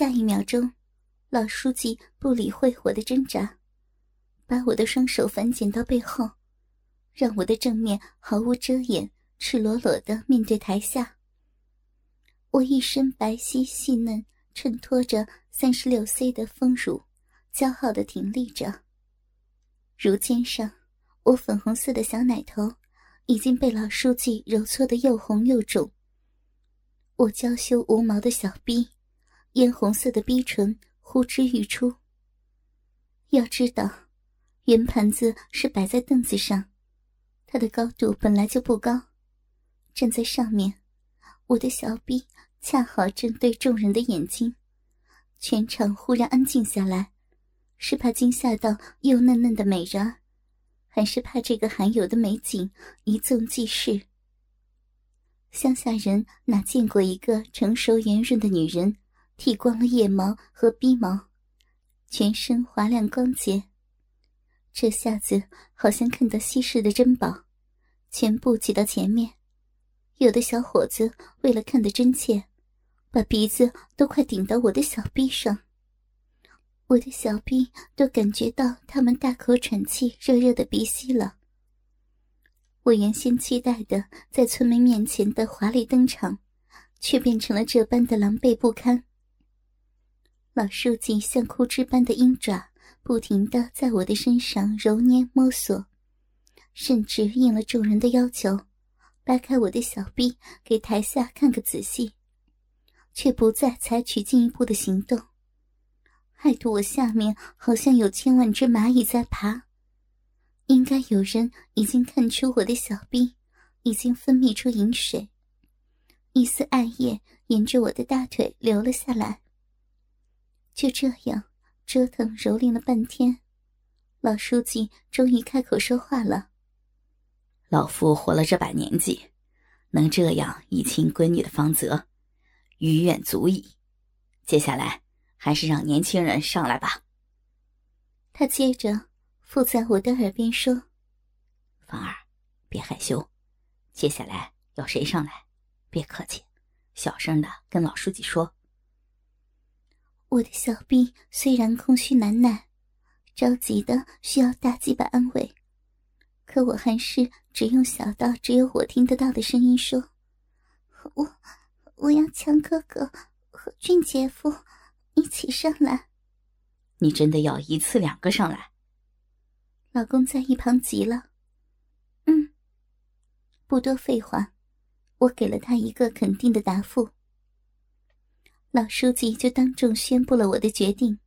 下一秒钟，老书记不理会我的挣扎，把我的双手反剪到背后，让我的正面毫无遮掩、赤裸裸的面对台下。我一身白皙细嫩，衬托着三十六 C 的丰乳，骄傲的挺立着。乳尖上，我粉红色的小奶头已经被老书记揉搓的又红又肿。我娇羞无毛的小臂。嫣红色的逼唇呼之欲出。要知道，圆盘子是摆在凳子上，它的高度本来就不高。站在上面，我的小臂恰好正对众人的眼睛。全场忽然安静下来，是怕惊吓到又嫩嫩的美人，还是怕这个罕有的美景一纵即逝？乡下人哪见过一个成熟圆润的女人？剃光了腋毛和鼻毛，全身滑亮光洁。这下子好像看到稀世的珍宝，全部挤到前面。有的小伙子为了看得真切，把鼻子都快顶到我的小臂上。我的小臂都感觉到他们大口喘气、热热的鼻息了。我原先期待的在村民面前的华丽登场，却变成了这般的狼狈不堪。老书记像枯枝般的鹰爪，不停的在我的身上揉捏摸索，甚至应了众人的要求，掰开我的小臂给台下看个仔细，却不再采取进一步的行动，害得我下面好像有千万只蚂蚁在爬。应该有人已经看出我的小臂已经分泌出饮水，一丝艾叶沿着我的大腿流了下来。就这样折腾蹂躏了半天，老书记终于开口说话了：“老夫活了这把年纪，能这样以亲闺女的方泽，余愿足矣。接下来还是让年轻人上来吧。”他接着附在我的耳边说：“芳儿，别害羞，接下来要谁上来，别客气，小声的跟老书记说。”我的小臂虽然空虚难耐，着急的需要大鸡巴安慰，可我还是只用小到只有我听得到的声音说：“我我要强哥哥和俊姐夫一起上来。”你真的要一次两个上来？老公在一旁急了。嗯，不多废话，我给了他一个肯定的答复。老书记就当众宣布了我的决定，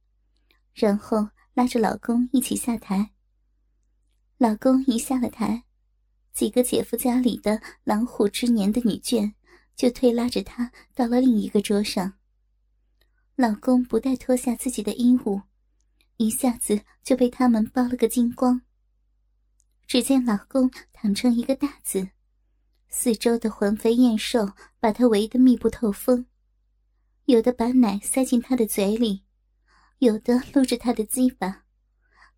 然后拉着老公一起下台。老公一下了台，几个姐夫家里的狼虎之年的女眷就推拉着他到了另一个桌上。老公不待脱下自己的衣物，一下子就被他们剥了个精光。只见老公躺成一个大字，四周的环肥燕瘦把他围得密不透风。有的把奶塞进他的嘴里，有的撸着他的鸡巴，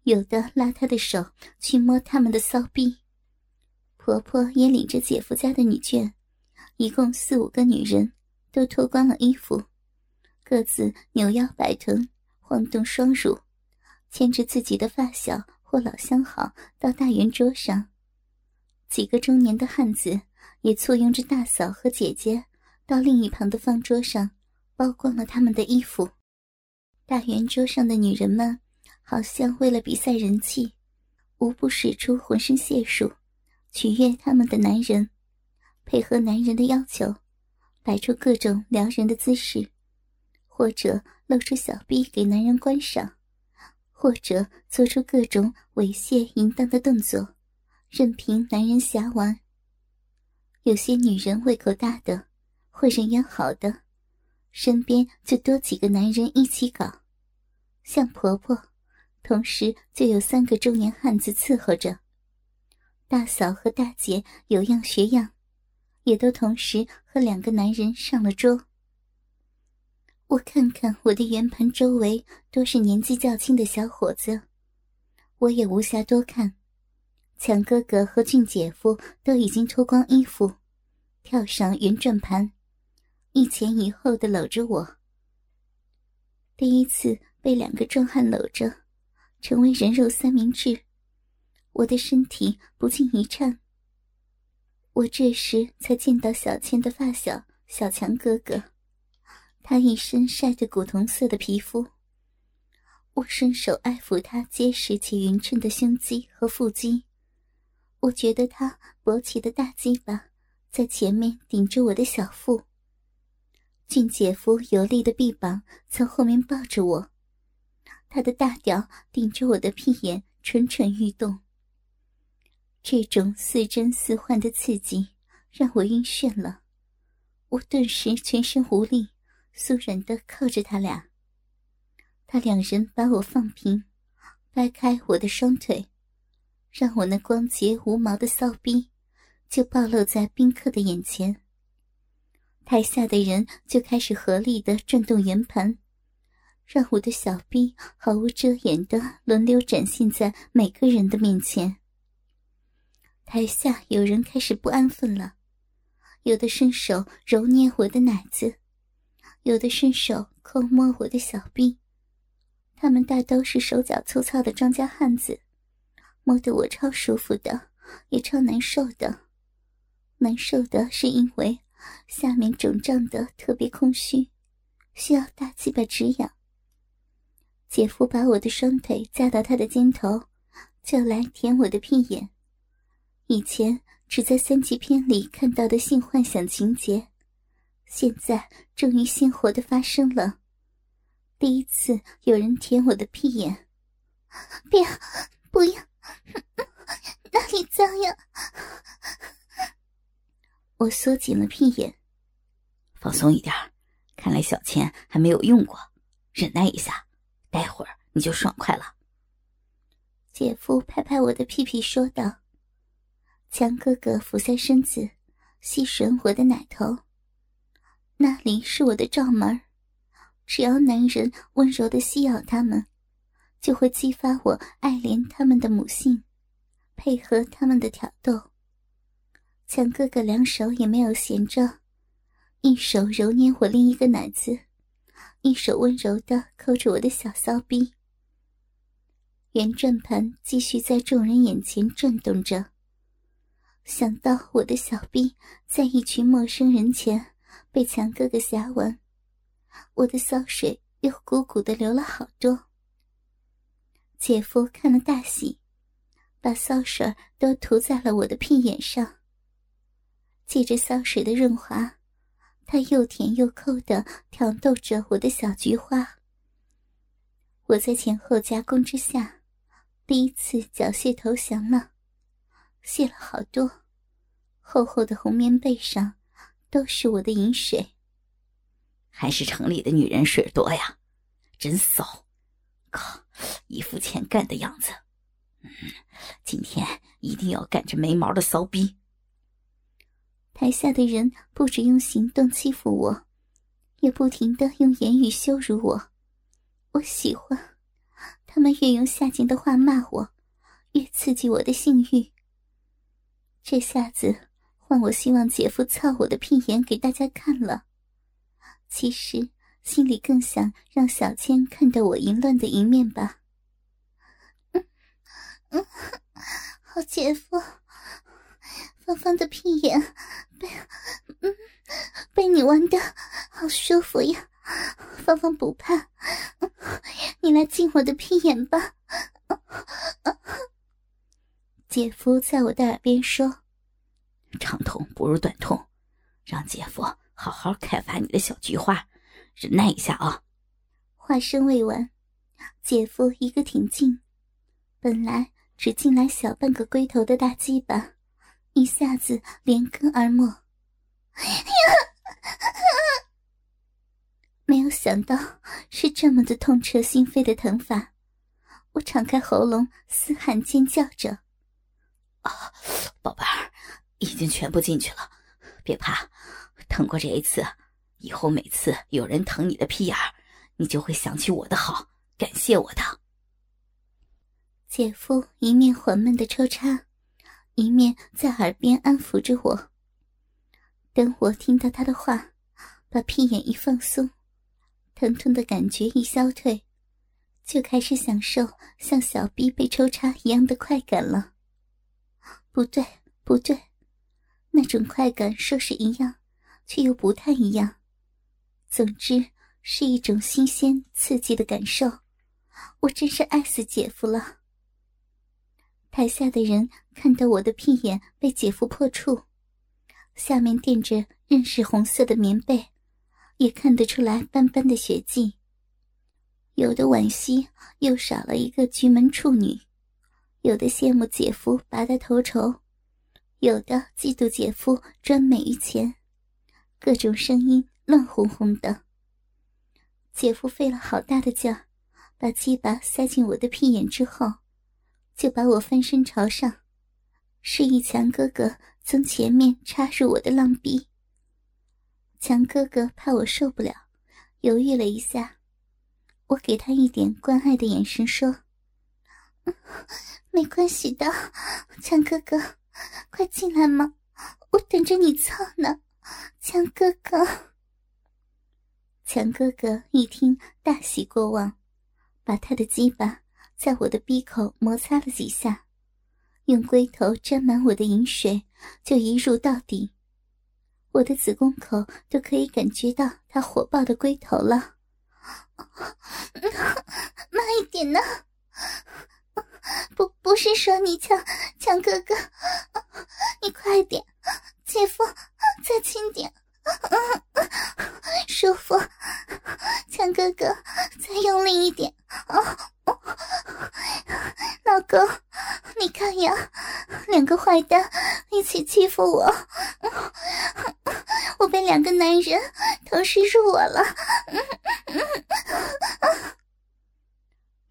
有的拉他的手去摸他们的骚逼。婆婆也领着姐夫家的女眷，一共四五个女人，都脱光了衣服，各自扭腰摆臀，晃动双乳，牵着自己的发小或老相好到大圆桌上。几个中年的汉子也簇拥着大嫂和姐姐到另一旁的方桌上。剥光了他们的衣服，大圆桌上的女人们好像为了比赛人气，无不使出浑身解数，取悦他们的男人，配合男人的要求，摆出各种撩人的姿势，或者露出小臂给男人观赏，或者做出各种猥亵淫荡的动作，任凭男人瞎玩。有些女人胃口大的，或人缘好的。身边就多几个男人一起搞，像婆婆，同时就有三个中年汉子伺候着。大嫂和大姐有样学样，也都同时和两个男人上了桌。我看看我的圆盘周围都是年纪较轻的小伙子，我也无暇多看。强哥哥和俊姐夫都已经脱光衣服，跳上圆转盘。一前一后的搂着我，第一次被两个壮汉搂着，成为人肉三明治，我的身体不禁一颤。我这时才见到小倩的发小小强哥哥，他一身晒着古铜色的皮肤。我伸手爱抚他结实且匀称的胸肌和腹肌，我觉得他勃起的大鸡巴在前面顶着我的小腹。俊姐夫有力的臂膀从后面抱着我，他的大屌顶着我的屁眼蠢蠢欲动。这种似真似幻的刺激让我晕眩了，我顿时全身无力，酥软的靠着他俩。他两人把我放平，掰开我的双腿，让我那光洁无毛的骚逼就暴露在宾客的眼前。台下的人就开始合力的转动圆盘，让我的小臂毫无遮掩的轮流展现在每个人的面前。台下有人开始不安分了，有的伸手揉捏我的奶子，有的伸手抠摸我的小臂。他们大都是手脚粗糙的庄稼汉子，摸得我超舒服的，也超难受的。难受的是因为。下面肿胀的特别空虚，需要大鸡巴止痒。姐夫把我的双腿架到他的肩头，就来舔我的屁眼。以前只在三级片里看到的性幻想情节，现在终于鲜活的发生了。第一次有人舔我的屁眼，别，不要，哪里脏呀！我缩紧了屁眼，放松一点。看来小钱还没有用过，忍耐一下，待会儿你就爽快了。姐夫拍拍我的屁屁说道：“强哥哥俯下身子，吸吮我的奶头，那里是我的罩门只要男人温柔的吸咬他们，就会激发我爱怜他们的母性，配合他们的挑逗。”强哥哥两手也没有闲着，一手揉捏我另一个奶子，一手温柔的扣着我的小骚逼。圆转盘继续在众人眼前转动着。想到我的小逼在一群陌生人前被强哥哥挟完，我的骚水又鼓鼓的流了好多。姐夫看了大喜，把骚水都涂在了我的屁眼上。借着骚水的润滑，他又舔又抠的挑逗着我的小菊花。我在前后夹攻之下，第一次缴械投降了，泄了好多，厚厚的红棉被上都是我的饮水。还是城里的女人水多呀，真骚！靠，一副欠干的样子。嗯，今天一定要干这没毛的骚逼。台下的人不止用行动欺负我，也不停的用言语羞辱我。我喜欢，他们越用下贱的话骂我，越刺激我的性欲。这下子换我希望姐夫操我的屁眼给大家看了，其实心里更想让小千看到我淫乱的一面吧。嗯嗯，好姐夫。芳芳的屁眼被嗯被你玩的好舒服呀，芳芳不怕，你来进我的屁眼吧。姐夫在我的耳边说：“长痛不如短痛，让姐夫好好开发你的小菊花，忍耐一下啊。”话声未完，姐夫一个挺进，本来只进来小半个龟头的大鸡巴。一下子连根而没，没有想到是这么的痛彻心扉的疼法，我敞开喉咙嘶喊尖叫着：“啊，宝贝儿，已经全部进去了，别怕，疼过这一次，以后每次有人疼你的屁眼儿，你就会想起我的好，感谢我的。”姐夫一面缓慢的抽插。一面在耳边安抚着我。等我听到他的话，把屁眼一放松，疼痛的感觉一消退，就开始享受像小臂被抽插一样的快感了。不对，不对，那种快感说是一样，却又不太一样。总之是一种新鲜刺激的感受，我真是爱死姐夫了。台下的人看到我的屁眼被姐夫破处，下面垫着认识红色的棉被。也看得出来斑斑的血迹，有的惋惜又少了一个菊门处女，有的羡慕姐夫拔得头筹，有的嫉妒姐夫专美于前，各种声音乱哄哄的。姐夫费了好大的劲儿，把鸡巴塞进我的屁眼之后，就把我翻身朝上，示意强哥哥从前面插入我的浪逼。强哥哥怕我受不了，犹豫了一下。我给他一点关爱的眼神，说：“ 没关系的，强哥哥，快进来嘛，我等着你操呢。”强哥哥，强哥哥一听大喜过望，把他的鸡巴在我的鼻口摩擦了几下，用龟头沾满我的饮水，就一入到底。我的子宫口都可以感觉到它火爆的龟头了，慢一点呢！不，不是说你强强哥哥，你快点，姐夫再轻点，舒服，强哥哥再用力一点，老公，你看呀，两个坏蛋一起欺负我。我被两个男人同时入我了，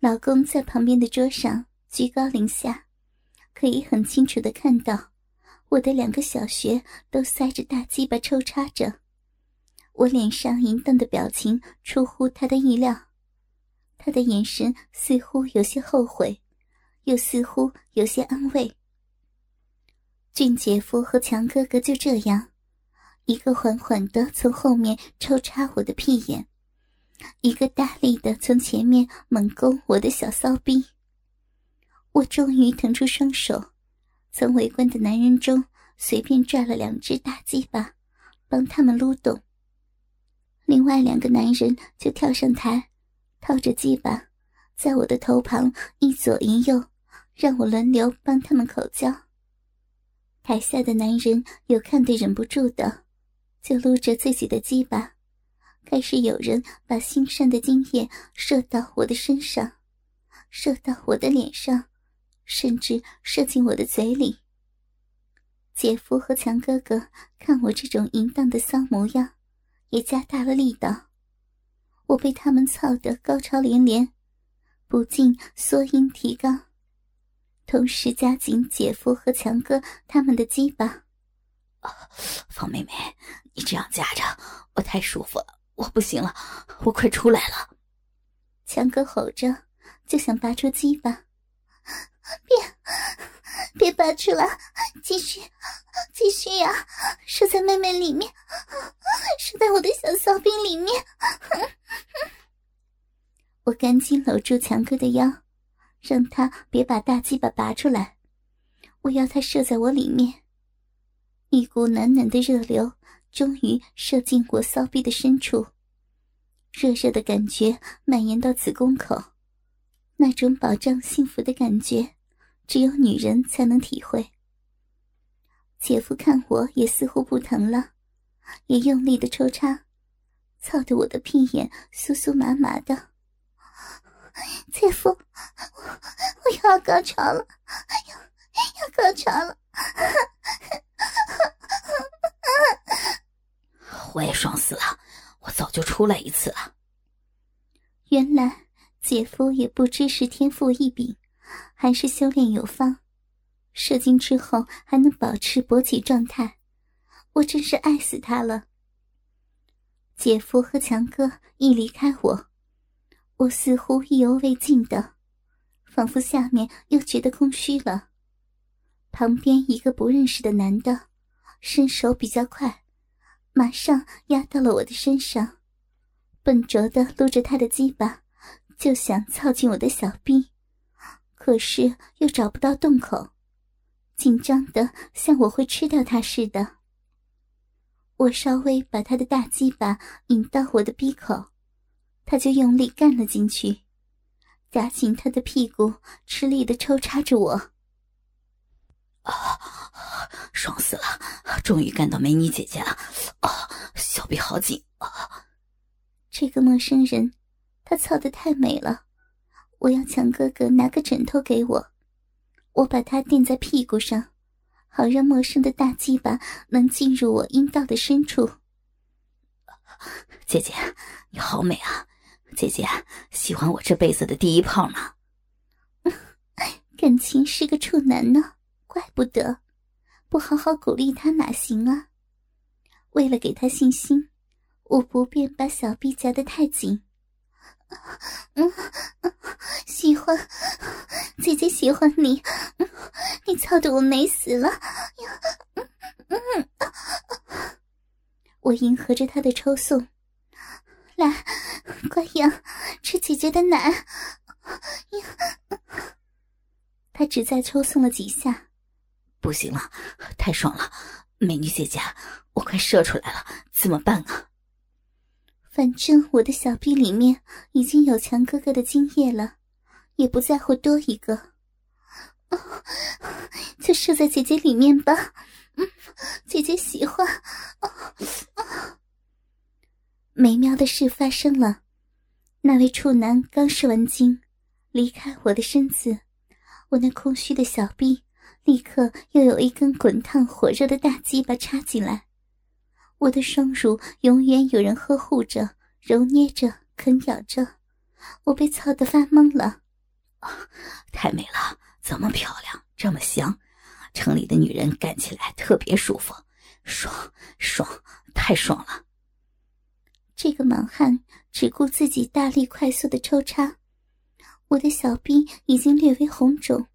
老公在旁边的桌上居高临下，可以很清楚的看到我的两个小穴都塞着大鸡巴抽插着，我脸上淫荡的表情出乎他的意料，他的眼神似乎有些后悔，又似乎有些安慰。俊姐夫和强哥哥就这样。一个缓缓的从后面抽插我的屁眼，一个大力的从前面猛攻我的小骚逼。我终于腾出双手，从围观的男人中随便拽了两只大鸡巴，帮他们撸动。另外两个男人就跳上台，套着鸡巴，在我的头旁一左一右，让我轮流帮他们口交。台下的男人有看得忍不住的。就撸着自己的鸡巴，开始有人把心善的精液射到我的身上，射到我的脸上，甚至射进我的嘴里。姐夫和强哥哥看我这种淫荡的骚模样，也加大了力道。我被他们操得高潮连连，不禁缩阴提肛，同时加紧姐夫和强哥他们的鸡巴。方妹妹，你这样夹着我太舒服了，我不行了，我快出来了！强哥吼着，就想拔出鸡巴，别，别拔出来，继续，继续呀！射在妹妹里面，射在我的小骚兵里面。我赶紧搂住强哥的腰，让他别把大鸡巴拔出来，我要他射在我里面。一股暖暖的热流终于射进我骚逼的深处，热热的感觉蔓延到子宫口，那种保障幸福的感觉，只有女人才能体会。姐夫看我也似乎不疼了，也用力的抽插，操得我的屁眼酥酥麻麻的。姐夫，我我要高潮了，要要高潮了。我也爽死了，我早就出来一次了。原来姐夫也不知是天赋异禀，还是修炼有方，射精之后还能保持勃起状态，我真是爱死他了。姐夫和强哥一离开我，我似乎意犹未尽的，仿佛下面又觉得空虚了。旁边一个不认识的男的，伸手比较快。马上压到了我的身上，笨拙的撸着他的鸡巴，就想操进我的小臂，可是又找不到洞口，紧张的像我会吃掉他似的。我稍微把他的大鸡巴引到我的鼻口，他就用力干了进去，夹紧他的屁股，吃力的抽插着我。啊，爽死了！终于干到美女姐姐了！啊，小臂好紧啊！这个陌生人，他操的太美了，我要强哥哥拿个枕头给我，我把他垫在屁股上，好让陌生的大鸡巴能进入我阴道的深处。姐姐，你好美啊！姐姐喜欢我这辈子的第一炮呢。感情是个处男呢。怪不得，不好好鼓励他哪行啊！为了给他信心，我不便把小臂夹得太紧。嗯，喜欢，姐姐喜欢你，你操的我美死了！我迎合着他的抽送，来，乖羊，吃姐姐的奶。他只在抽送了几下。不行了，太爽了，美女姐姐，我快射出来了，怎么办啊？反正我的小臂里面已经有强哥哥的精液了，也不在乎多一个，就射在姐姐里面吧。姐姐喜欢。美妙的事发生了，那位处男刚射完精，离开我的身子，我那空虚的小臂。立刻又有一根滚烫火热的大鸡巴插进来，我的双乳永远有人呵护着、揉捏着、啃咬着，我被操得发懵了。啊，太美了，这么漂亮，这么香，城里的女人干起来特别舒服，爽爽，太爽了。这个莽汉只顾自己大力快速的抽插，我的小臂已经略微红肿。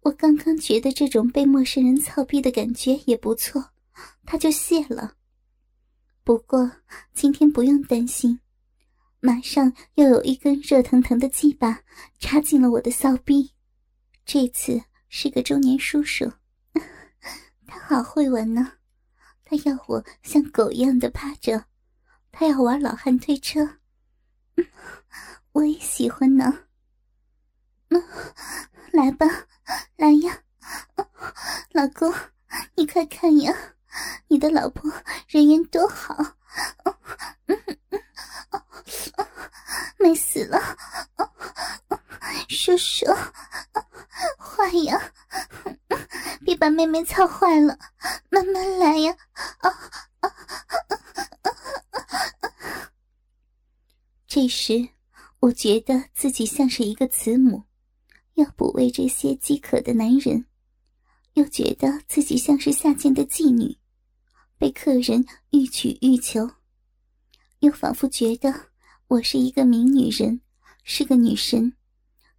我刚刚觉得这种被陌生人操逼的感觉也不错，他就谢了。不过今天不用担心，马上又有一根热腾腾的鸡巴插进了我的骚逼。这次是个中年叔叔，他好会玩呢。他要我像狗一样的趴着，他要玩老汉推车，我也喜欢呢。嗯，来吧。来呀，老公，你快看呀，你的老婆人缘多好，美死了，叔叔，坏呀，别把妹妹操坏了，慢慢来呀，这时，我觉得自己像是一个慈母。要补喂这些饥渴的男人，又觉得自己像是下贱的妓女，被客人欲取欲求，又仿佛觉得我是一个名女人，是个女神，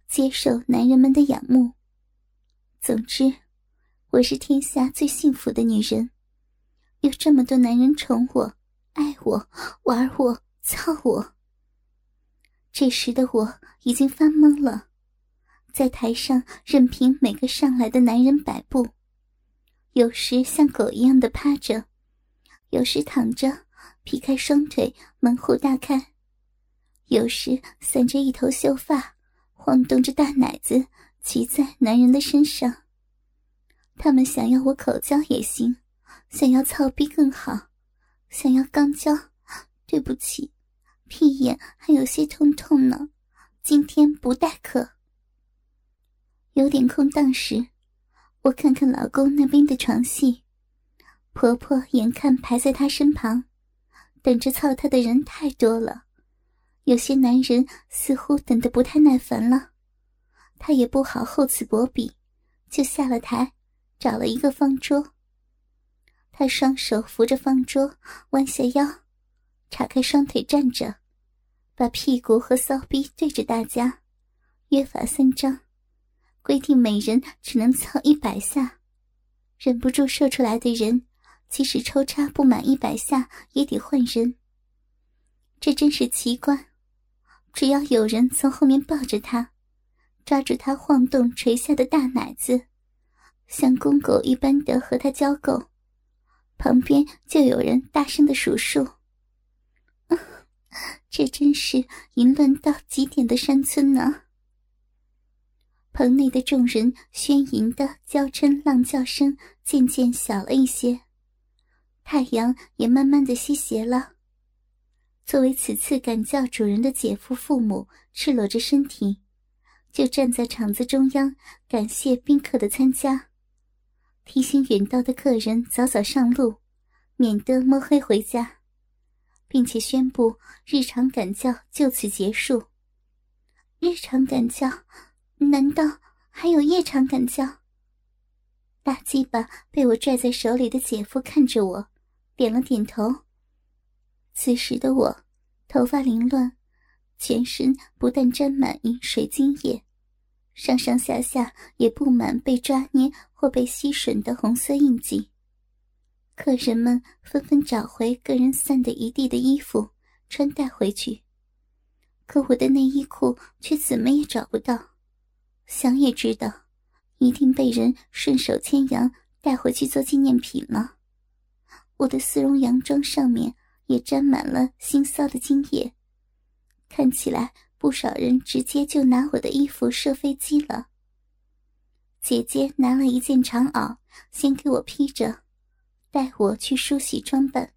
接受男人们的仰慕。总之，我是天下最幸福的女人，有这么多男人宠我、爱我、玩我、操我。这时的我已经发懵了。在台上任凭每个上来的男人摆布，有时像狗一样的趴着，有时躺着，劈开双腿门户大开，有时散着一头秀发，晃动着大奶子骑在男人的身上。他们想要我口交也行，想要操逼更好，想要肛交，对不起，屁眼还有些痛痛呢，今天不待客。有点空档时，我看看老公那边的床戏，婆婆眼看排在他身旁，等着操他的人太多了，有些男人似乎等得不太耐烦了，他也不好厚此薄彼，就下了台，找了一个方桌。他双手扶着方桌，弯下腰，叉开双腿站着，把屁股和骚逼对着大家，约法三章。规定每人只能操一百下，忍不住射出来的人，即使抽插不满一百下，也得换人。这真是奇怪，只要有人从后面抱着他，抓住他晃动垂下的大奶子，像公狗一般的和他交媾，旁边就有人大声的数数。这真是淫乱到极点的山村呢！棚内的众人喧吟的娇嗔浪叫声渐渐小了一些，太阳也慢慢的西斜了。作为此次赶教主人的姐夫父母，赤裸着身体，就站在场子中央，感谢宾客的参加，提醒远道的客人早早上路，免得摸黑回家。并且宣布日常赶教就此结束。日常赶教，难道还有夜场赶教？大鸡巴被我拽在手里的姐夫看着我，点了点头。此时的我，头发凌乱，全身不但沾满饮水精液，上上下下也布满被抓捏或被吸吮的红色印记。客人们纷纷找回个人散的一地的衣服，穿戴回去。可我的内衣裤却怎么也找不到，想也知道，一定被人顺手牵羊带回去做纪念品了。我的丝绒洋装上面也沾满了腥臊的精液，看起来不少人直接就拿我的衣服射飞机了。姐姐拿了一件长袄，先给我披着。带我去梳洗装扮，